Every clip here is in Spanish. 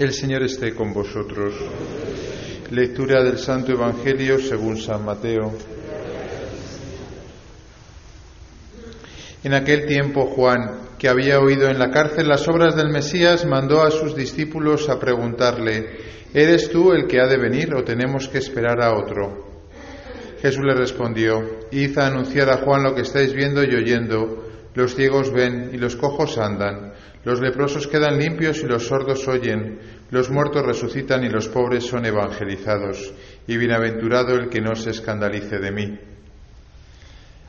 El Señor esté con vosotros. Lectura del Santo Evangelio según San Mateo. En aquel tiempo Juan, que había oído en la cárcel las obras del Mesías, mandó a sus discípulos a preguntarle, ¿eres tú el que ha de venir o tenemos que esperar a otro? Jesús le respondió, Id anunciar a Juan lo que estáis viendo y oyendo, los ciegos ven y los cojos andan los leprosos quedan limpios y los sordos oyen, los muertos resucitan y los pobres son evangelizados, y bienaventurado el que no se escandalice de mí.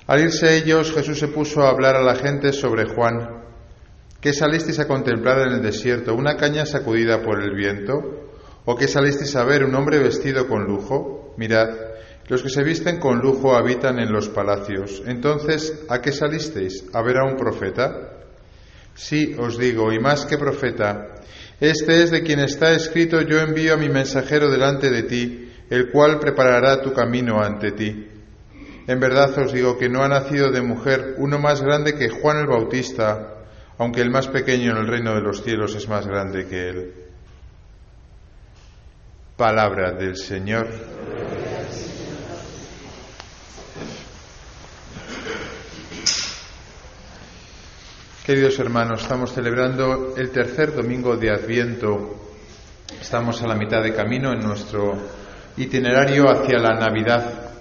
Al irse ellos, Jesús se puso a hablar a la gente sobre Juan. ¿Qué salisteis a contemplar en el desierto? ¿Una caña sacudida por el viento? ¿O qué salisteis a ver un hombre vestido con lujo? Mirad, los que se visten con lujo habitan en los palacios. Entonces, ¿a qué salisteis? ¿A ver a un profeta? Sí, os digo, y más que profeta, este es de quien está escrito, yo envío a mi mensajero delante de ti, el cual preparará tu camino ante ti. En verdad os digo que no ha nacido de mujer uno más grande que Juan el Bautista, aunque el más pequeño en el reino de los cielos es más grande que él. Palabra del Señor. Queridos hermanos, estamos celebrando el tercer domingo de Adviento. Estamos a la mitad de camino en nuestro itinerario hacia la Navidad.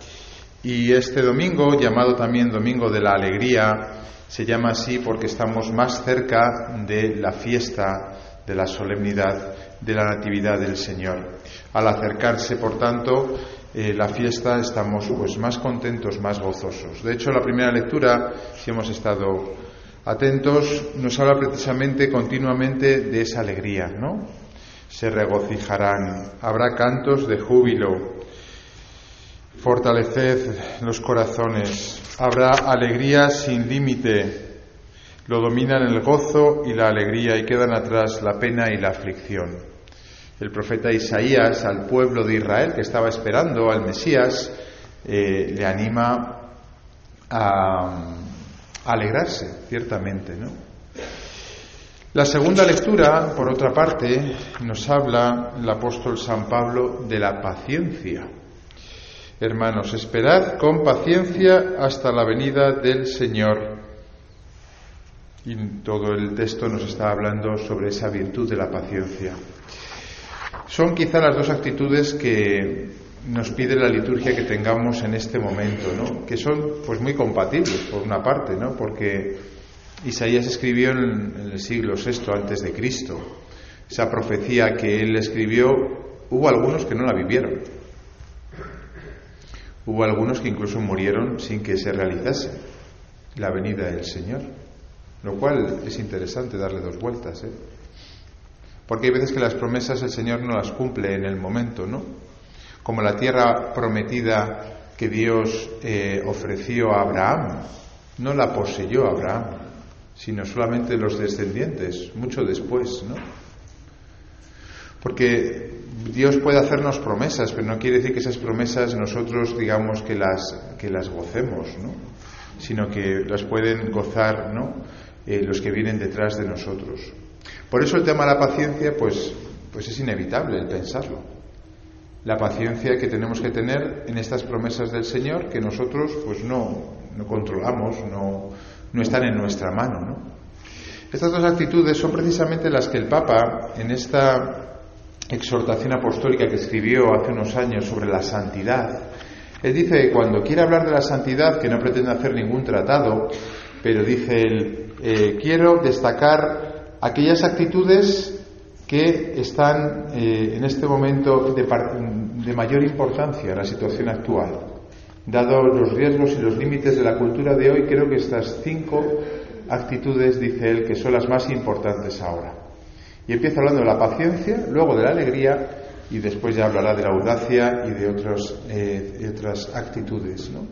Y este domingo, llamado también Domingo de la Alegría, se llama así porque estamos más cerca de la fiesta, de la solemnidad, de la Natividad del Señor. Al acercarse, por tanto, eh, la fiesta estamos pues más contentos, más gozosos. De hecho, la primera lectura, si hemos estado atentos, nos habla precisamente continuamente de esa alegría, ¿no? Se regocijarán, habrá cantos de júbilo, fortaleced los corazones, habrá alegría sin límite, lo dominan el gozo y la alegría y quedan atrás la pena y la aflicción. El profeta Isaías al pueblo de Israel que estaba esperando al Mesías eh, le anima a alegrarse, ciertamente, ¿no? La segunda lectura, por otra parte, nos habla el apóstol San Pablo de la paciencia. Hermanos, esperad con paciencia hasta la venida del Señor. Y todo el texto nos está hablando sobre esa virtud de la paciencia. Son quizá las dos actitudes que nos pide la liturgia que tengamos en este momento, ¿no? que son pues muy compatibles por una parte, ¿no? porque Isaías escribió en, el siglo VI antes de Cristo. Esa profecía que él escribió, hubo algunos que no la vivieron. Hubo algunos que incluso murieron sin que se realizase la venida del Señor. Lo cual es interesante darle dos vueltas, ¿eh? Porque hay veces que las promesas el Señor no las cumple en el momento, ¿no? Como la tierra prometida que Dios eh, ofreció a Abraham. No la poseyó Abraham, sino solamente los descendientes, mucho después, ¿no? Porque Dios puede hacernos promesas, pero no quiere decir que esas promesas nosotros digamos que las, que las gocemos, ¿no? Sino que las pueden gozar, ¿no? Eh, los que vienen detrás de nosotros. Por eso el tema de la paciencia, pues, pues es inevitable el pensarlo la paciencia que tenemos que tener en estas promesas del Señor que nosotros pues no, no controlamos, no, no, están en nuestra mano. ¿no? Estas dos actitudes son precisamente las que el Papa en esta exhortación apostólica que escribió hace unos años sobre la santidad, él dice que cuando quiere hablar de la santidad, que no pretende hacer ningún tratado, pero dice él, eh, quiero destacar aquellas actitudes que están eh, en este momento de, mayor importancia en la situación actual. Dado los riesgos y los límites de la cultura de hoy, creo que estas cinco actitudes, dice él, que son las más importantes ahora. Y empieza hablando de la paciencia, luego de la alegría y después ya hablará de la audacia y de, eh, otras actitudes. ¿no?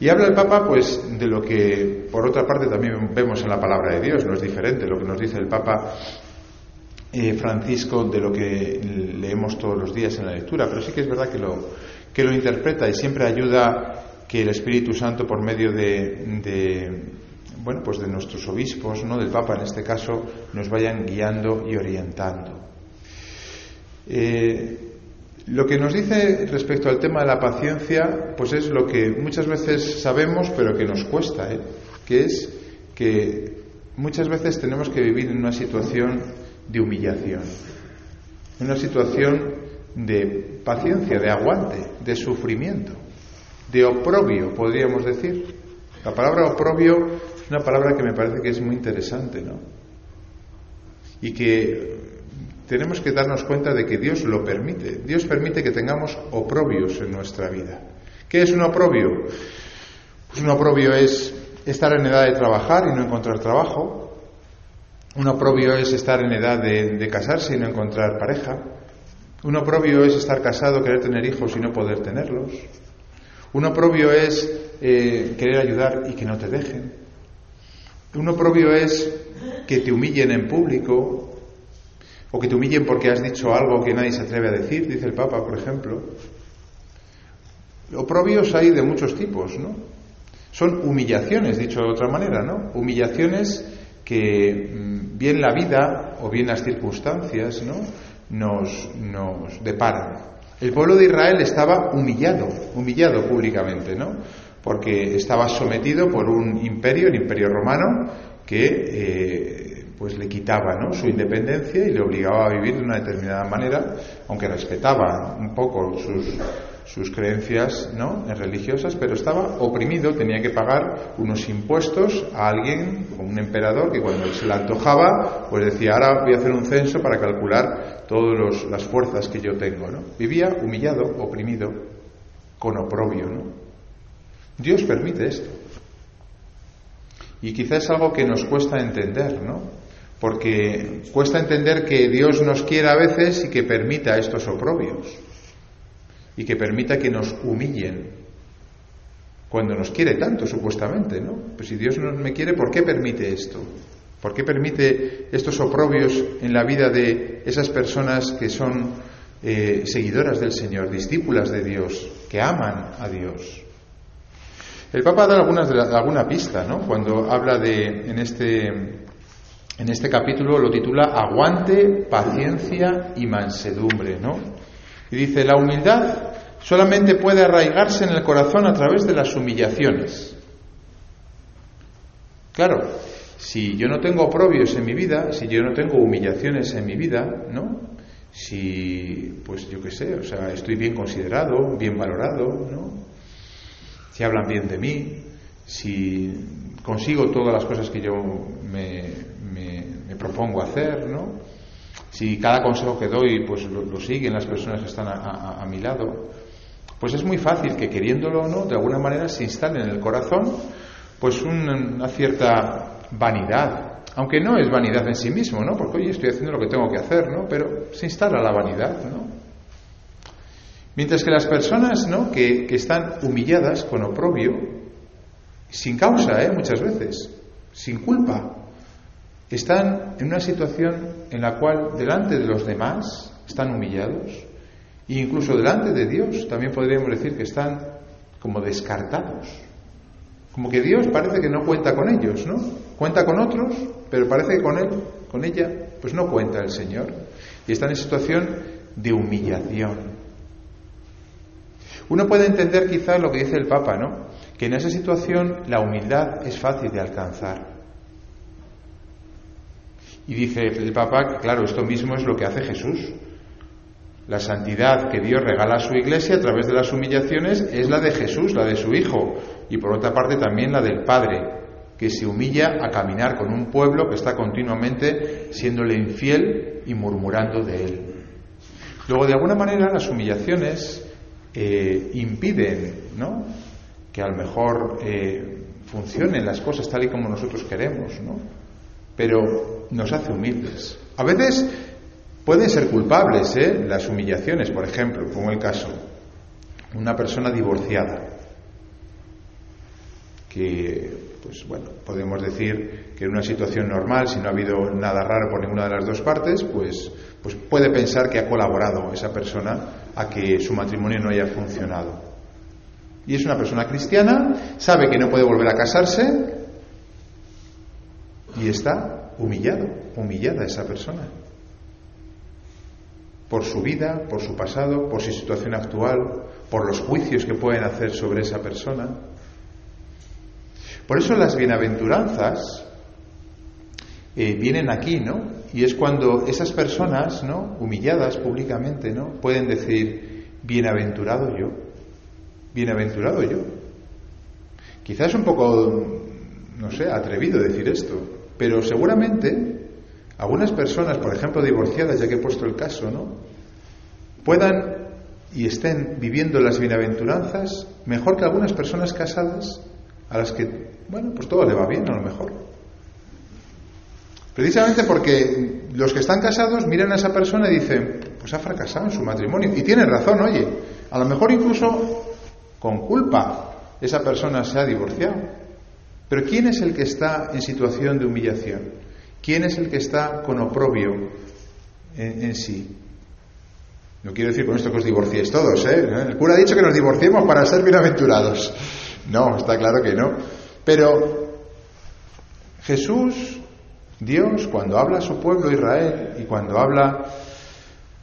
Y habla el Papa, pues, de lo que, por otra parte, también vemos en la palabra de Dios, no es diferente lo que nos dice el Papa eh, Francisco de lo que leemos todos los días en la lectura, pero sí que es verdad que lo, que lo interpreta y siempre ayuda que el Espíritu Santo, por medio de, bueno, pues de nuestros obispos, ¿no? del Papa en este caso, nos vayan guiando y orientando. Eh, lo que nos dice respecto al tema de la paciencia, pues es lo que muchas veces sabemos, pero que nos cuesta, ¿eh? que es que muchas veces tenemos que vivir en una situación de humillación, una situación de paciencia, de aguante, de sufrimiento, de oprobio, podríamos decir. La palabra oprobio es una palabra que me parece que es muy interesante, ¿no? Y que tenemos que darnos cuenta de que Dios lo permite. Dios permite que tengamos oprobios en nuestra vida. ¿Qué es un oprobio? Pues un oprobio es estar en edad de trabajar y no encontrar trabajo. Un oprobio es estar en edad de, casarse y no encontrar pareja. Un oprobio es estar casado, querer tener hijos y no poder tenerlos. Un oprobio es eh, querer ayudar y que no te dejen. Un oprobio es que te humillen en público o que te humillen porque has dicho algo que nadie se atreve a decir, dice el Papa, por ejemplo. Oprobios hay de muchos tipos, ¿no? Son humillaciones, dicho de otra manera, ¿no? Humillaciones que mm, bien la vida o bien las circunstancias, ¿no? Nos, nos deparan. El pueblo de Israel estaba humillado, humillado públicamente, ¿no? Porque estaba sometido por un imperio, el imperio romano, que eh, pues le quitaba ¿no? su independencia y le obligaba a vivir de una determinada manera, aunque respetaba un poco sus, sus creencias ¿no? religiosas, pero estaba oprimido, tenía que pagar unos impuestos a alguien, un emperador, que cuando se le antojaba, pues decía, ahora voy a hacer un censo para calcular todas las fuerzas que yo tengo. ¿no? Vivía humillado, oprimido, con oprobio. ¿no? Dios permite esto. Y quizás es algo que nos cuesta entender, ¿no? porque cuesta entender que Dios nos quiera a veces y que permita estos oprobios y que permita que nos humillen cuando nos quiere tanto supuestamente, ¿no? Pues si Dios no me quiere, ¿por qué permite esto? ¿Por qué permite estos oprobios en la vida de esas personas que son eh, seguidoras del Señor, discípulas de Dios, que aman a Dios? El Papa da alguna pista, ¿no? Cuando habla de en este en este capítulo lo titula Aguante, paciencia y mansedumbre, ¿no? Y dice, la humildad solamente puede arraigarse en el corazón a través de las humillaciones. Claro, si yo no tengo oprobios en mi vida, si yo no tengo humillaciones en mi vida, ¿no? Si, pues yo qué sé, o sea, estoy bien considerado, bien valorado, ¿no? Si hablan bien de mí, si consigo todas las cosas que yo me, propongo hacer, ¿no? Si cada consejo que doy, pues lo, siguen las personas que están a, mi lado, pues es muy fácil que queriéndolo o no, de alguna manera se instale en el corazón, pues una cierta vanidad, aunque no es vanidad en sí mismo, ¿no? Porque oye, estoy haciendo lo que tengo que hacer, ¿no? Pero se instala la vanidad, ¿no? Mientras que las personas, ¿no? Que, que están humilladas con oprobio, sin causa, ¿eh? muchas veces, sin culpa. Están en una situación en la cual delante de los demás están humillados e incluso delante de Dios también podríamos decir que están como descartados. Como que Dios parece que no cuenta con ellos, ¿no? Cuenta con otros, pero parece que con él, con ella, pues no cuenta el Señor. Y están en situación de humillación. Uno puede entender quizás lo que dice el Papa, ¿no? que en esa situación la humildad es fácil de alcanzar. Y dice el Papa que, claro, esto mismo es lo que hace Jesús. La santidad que Dios regala a su iglesia a través de las humillaciones es la de Jesús, la de su Hijo, y por otra parte también la del Padre, que se humilla a caminar con un pueblo que está continuamente siéndole infiel y murmurando de él. Luego, de alguna manera, las humillaciones eh, impiden que a lo mejor eh, funcionen las cosas tal y como nosotros queremos, ¿no? Pero nos hace humildes. A veces pueden ser culpables, ¿eh? Las humillaciones, por ejemplo, como el caso, una persona divorciada, que, pues bueno, podemos decir que en una situación normal, si no ha habido nada raro por ninguna de las dos partes, pues, pues puede pensar que ha colaborado esa persona a que su matrimonio no haya funcionado y es una persona cristiana, sabe que no puede volver a casarse y está humillado, humillada esa persona. Por su vida, por su pasado, por su situación actual, por los juicios que pueden hacer sobre esa persona. Por eso las bienaventuranzas eh, vienen aquí, ¿no? Y es cuando esas personas, ¿no? Humilladas públicamente, ¿no? Pueden decir, bienaventurado yo, bienaventurado yo. Quizás un poco, no sé, atrevido decir esto, pero seguramente algunas personas, por ejemplo, divorciadas, ya que he puesto el caso, ¿no? Puedan y estén viviendo las bienaventuranzas mejor que algunas personas casadas a las que, bueno, pues todo le va bien a lo mejor. Precisamente porque los que están casados miran a esa persona y dicen, pues ha fracasado en su matrimonio. Y tienen razón, oye, a lo mejor incluso con culpa esa persona se ha divorciado. Pero ¿quién es el que está en situación de humillación? ¿Quién es el que está con oprobio en, sí? No quiero decir con esto que os divorciéis todos, ¿eh? El cura ha dicho que nos divorciemos para ser bienaventurados. No, está claro que no. Pero Jesús Dios, cuando habla a su pueblo Israel y cuando habla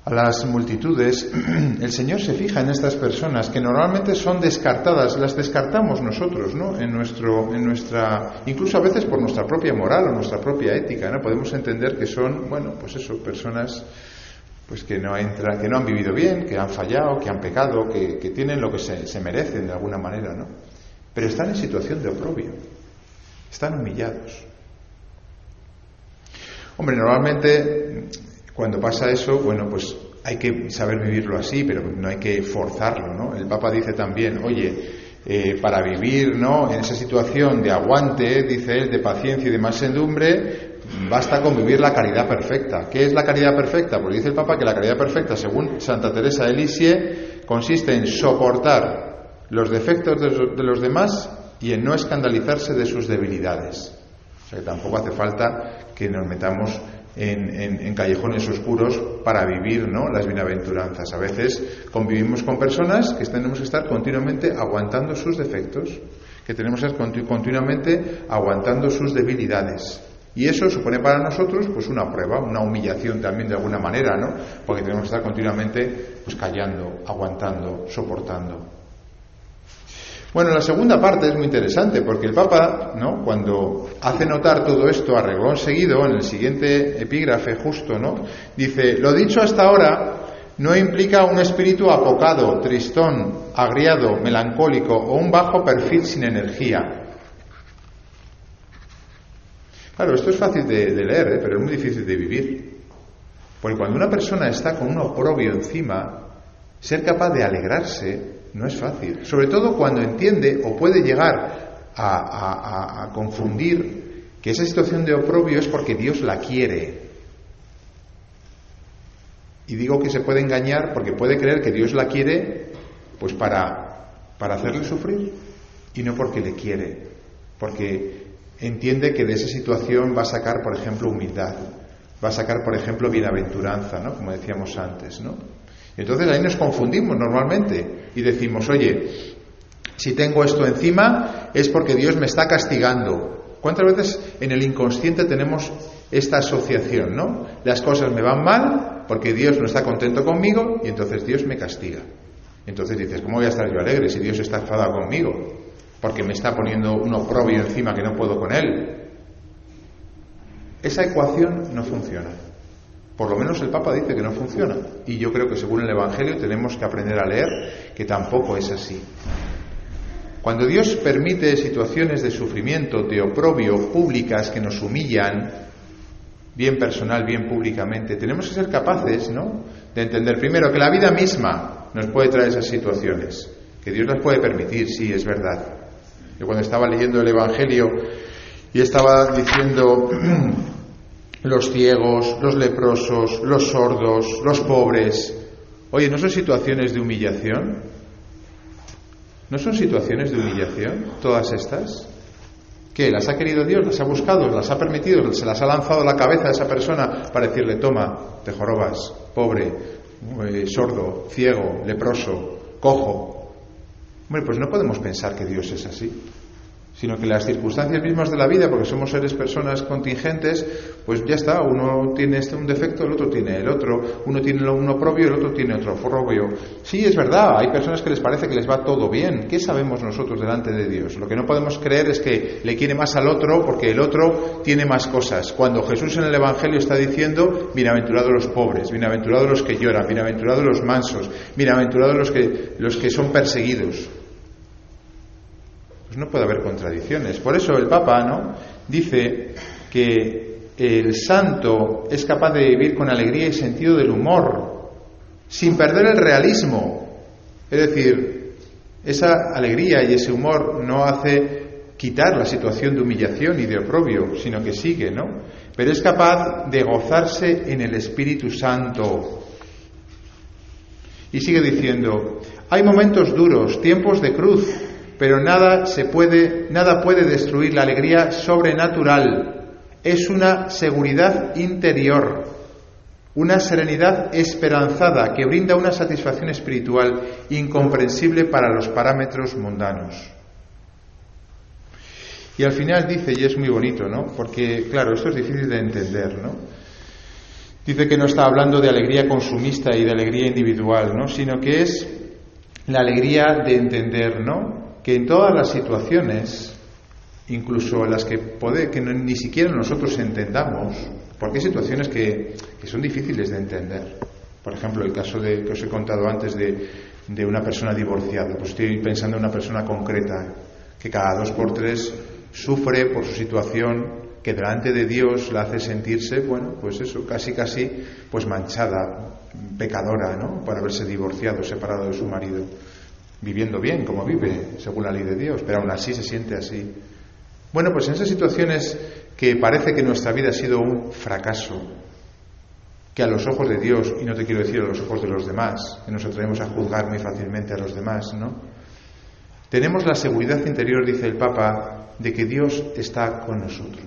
a las multitudes, el Señor se fija en estas personas que normalmente son descartadas, las descartamos nosotros, ¿no? En nuestro, en nuestra, incluso a veces por nuestra propia moral o nuestra propia ética, ¿no? Podemos entender que son, bueno, pues eso, personas pues que no entran, que no han vivido bien, que han fallado, que han pecado, que, que tienen lo que se, se merecen de alguna manera, ¿no? Pero están en situación de oprobio, están humillados. Hombre, normalmente cuando pasa eso, bueno, pues hay que saber vivirlo así, pero no hay que forzarlo, ¿no? El Papa dice también, oye, eh, para vivir, ¿no? En esa situación de aguante, dice él, de paciencia y de mansedumbre, basta con vivir la caridad perfecta. ¿Qué es la caridad perfecta? Pues dice el Papa que la caridad perfecta, según Santa Teresa de Lisie, consiste en soportar los defectos de los demás y en no escandalizarse de sus debilidades. O sea que tampoco hace falta que nos metamos en, callejones oscuros para vivir ¿no? las bienaventuranzas. A veces convivimos con personas que tenemos que estar continuamente aguantando sus defectos, que tenemos que estar continuamente aguantando sus debilidades. Y eso supone para nosotros pues una prueba, una humillación también de alguna manera, ¿no? Porque tenemos que estar continuamente pues callando, aguantando, soportando. Bueno, la segunda parte es muy interesante porque el Papa, ¿no? cuando hace notar todo esto a seguido, en el siguiente epígrafe justo, ¿no? dice, lo dicho hasta ahora no implica un espíritu apocado, tristón, agriado, melancólico o un bajo perfil sin energía. Claro, esto es fácil de, leer, ¿eh? pero es muy difícil de vivir. Porque cuando una persona está con un oprobio encima, ser capaz de alegrarse no es fácil, sobre todo cuando entiende o puede llegar a, confundir que esa situación de oprobio es porque Dios la quiere. Y digo que se puede engañar porque puede creer que Dios la quiere pues para, para hacerle sufrir y no porque le quiere, porque entiende que de esa situación va a sacar, por ejemplo, humildad, va a sacar, por ejemplo, bienaventuranza, ¿no? Como decíamos antes, ¿no? Entonces ahí nos confundimos normalmente y decimos, oye, si tengo esto encima es porque Dios me está castigando. ¿Cuántas veces en el inconsciente tenemos esta asociación, no? Las cosas me van mal porque Dios no está contento conmigo y entonces Dios me castiga. Entonces dices, ¿cómo voy a estar yo alegre si Dios está enfadado conmigo? Porque me está poniendo un oprobio encima que no puedo con él. Esa ecuación no funciona. Por lo menos el Papa dice que no funciona. Y yo creo que según el Evangelio tenemos que aprender a leer que tampoco es así. Cuando Dios permite situaciones de sufrimiento, de oprobio públicas que nos humillan, bien personal, bien públicamente, tenemos que ser capaces, ¿no? De entender primero que la vida misma nos puede traer esas situaciones, que Dios las puede permitir, sí, es verdad. Yo cuando estaba leyendo el Evangelio y estaba diciendo los ciegos, los leprosos, los sordos, los pobres. Oye, ¿no son situaciones de humillación? ¿No son situaciones de humillación todas estas? ¿Qué? ¿Las ha querido Dios? ¿Las ha buscado? ¿Las ha permitido? ¿Se las ha lanzado a la cabeza a esa persona para decirle, toma, te jorobas, pobre, eh, sordo, ciego, leproso, cojo? Hombre, pues no podemos pensar que Dios es así sino que las circunstancias mismas de la vida, porque somos seres personas contingentes, pues ya está, uno tiene este un defecto, el otro tiene el otro, uno tiene uno propio, el otro tiene otro propio. Sí, es verdad, hay personas que les parece que les va todo bien. ¿Qué sabemos nosotros delante de Dios? Lo que no podemos creer es que le quiere más al otro porque el otro tiene más cosas. Cuando Jesús en el Evangelio está diciendo, bienaventurados los pobres, bienaventurados los que lloran, bienaventurados los mansos, bienaventurados los que, los que son perseguidos. No puede haber contradicciones. Por eso el Papa, ¿no? Dice que el santo es capaz de vivir con alegría y sentido del humor, sin perder el realismo. Es decir, esa alegría y ese humor no hace quitar la situación de humillación y de oprobio, sino que sigue, ¿no? Pero es capaz de gozarse en el Espíritu Santo. Y sigue diciendo, hay momentos duros, tiempos de cruz, pero nada se puede, nada puede destruir la alegría sobrenatural. Es una seguridad interior, una serenidad esperanzada que brinda una satisfacción espiritual incomprensible para los parámetros mundanos. Y al final dice, y es muy bonito, ¿no? Porque, claro, esto es difícil de entender, ¿no? Dice que no está hablando de alegría consumista y de alegría individual, ¿no? Sino que es la alegría de entender, ¿no? Que en todas las situaciones, incluso las que, puede, que ni siquiera nosotros entendamos, porque hay situaciones que, son difíciles de entender. Por ejemplo, el caso de, que os he contado antes de, de una persona divorciada. Pues estoy pensando en una persona concreta que cada dos por tres sufre por su situación que delante de Dios la hace sentirse, bueno, pues eso, casi casi, pues manchada, pecadora, ¿no? Por haberse divorciado, separado de su marido viviendo bien, como vive, según la ley de Dios, pero aún así se siente así. Bueno, pues en esas situaciones que parece que nuestra vida ha sido un fracaso, que a los ojos de Dios, y no te quiero decir a los ojos de los demás, que nos atrevemos a juzgar muy fácilmente a los demás, ¿no? Tenemos la seguridad interior, dice el Papa, de que Dios está con nosotros,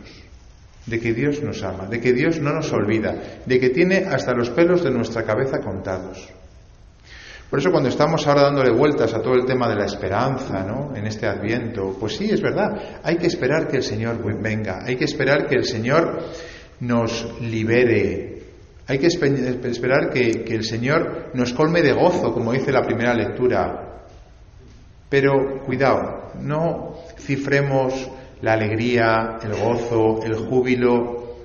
de que Dios nos ama, de que Dios no nos olvida, de que tiene hasta los pelos de nuestra cabeza contados. Por eso cuando estamos ahora dándole vueltas a todo el tema de la esperanza, ¿no? En este adviento, pues sí, es verdad, hay que esperar que el Señor venga, hay que esperar que el Señor nos libere, hay que esperar que, que el Señor nos colme de gozo, como dice la primera lectura. Pero cuidado, no cifremos la alegría, el gozo, el júbilo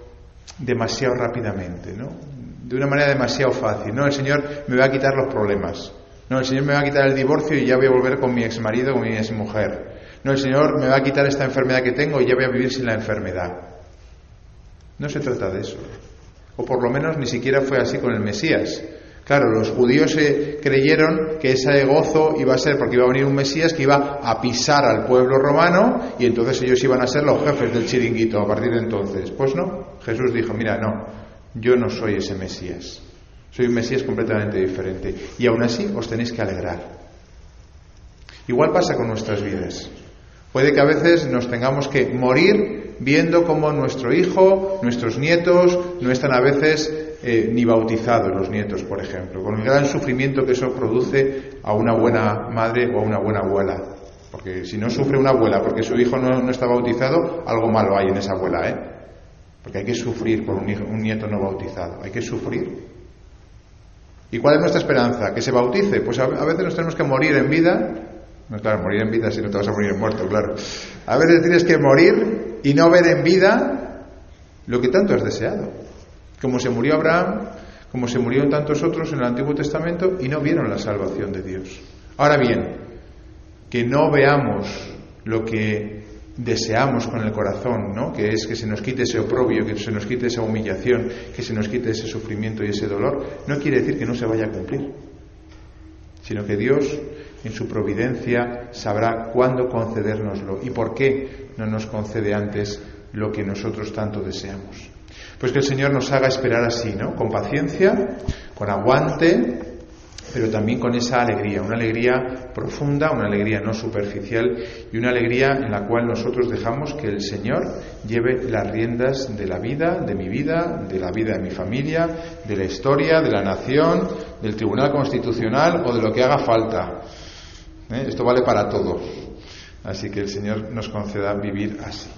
demasiado rápidamente, ¿no? De una manera demasiado fácil. No, el Señor me va a quitar los problemas. No, el Señor me va a quitar el divorcio y ya voy a volver con mi exmarido o con mi exmujer. No, el Señor me va a quitar esta enfermedad que tengo y ya voy a vivir sin la enfermedad. No se trata de eso. O por lo menos ni siquiera fue así con el Mesías. Claro, los judíos se creyeron que ese gozo iba a ser porque iba a venir un Mesías que iba a pisar al pueblo romano y entonces ellos iban a ser los jefes del chiringuito a partir de entonces. Pues no, Jesús dijo, mira, no, yo no soy ese Mesías. Soy un Mesías completamente diferente. Y aún así os tenéis que alegrar. Igual pasa con nuestras vidas. Puede que a veces nos tengamos que morir viendo cómo nuestro hijo, nuestros nietos, no están a veces eh, ni bautizados los nietos, por ejemplo, con el gran sufrimiento que eso produce a una buena madre o a una buena abuela. Porque si no sufre una abuela porque su hijo no, no está bautizado, algo malo hay en esa abuela, ¿eh? Porque hay que sufrir por un, nieto no bautizado, hay que sufrir. ¿Y cuál es nuestra esperanza? ¿Que se bautice? Pues a, veces nos tenemos que morir en vida. No, claro, morir en vida si no te vas a morir muerto, claro. A veces tienes que morir y no ver en vida lo que tanto has deseado. Como se murió Abraham, como se murieron tantos otros en el Antiguo Testamento y no vieron la salvación de Dios. Ahora bien, que no veamos lo que deseamos con el corazón, ¿no? que es que se nos quite ese oprobio, que se nos quite esa humillación, que se nos quite ese sufrimiento y ese dolor, no quiere decir que no se vaya a cumplir, sino que Dios en su providencia sabrá cuándo concedérnoslo y por qué no nos concede antes lo que nosotros tanto deseamos. Pues que el Señor nos haga esperar así, ¿no? Con paciencia, con aguante, pero también con esa alegría, una alegría profunda, una alegría no superficial y una alegría en la cual nosotros dejamos que el Señor lleve las riendas de la vida, de mi vida, de la vida de mi familia, de la historia, de la nación, del Tribunal Constitucional o de lo que haga falta. ¿Eh? Esto vale para todos. Así que el Señor nos conceda vivir así.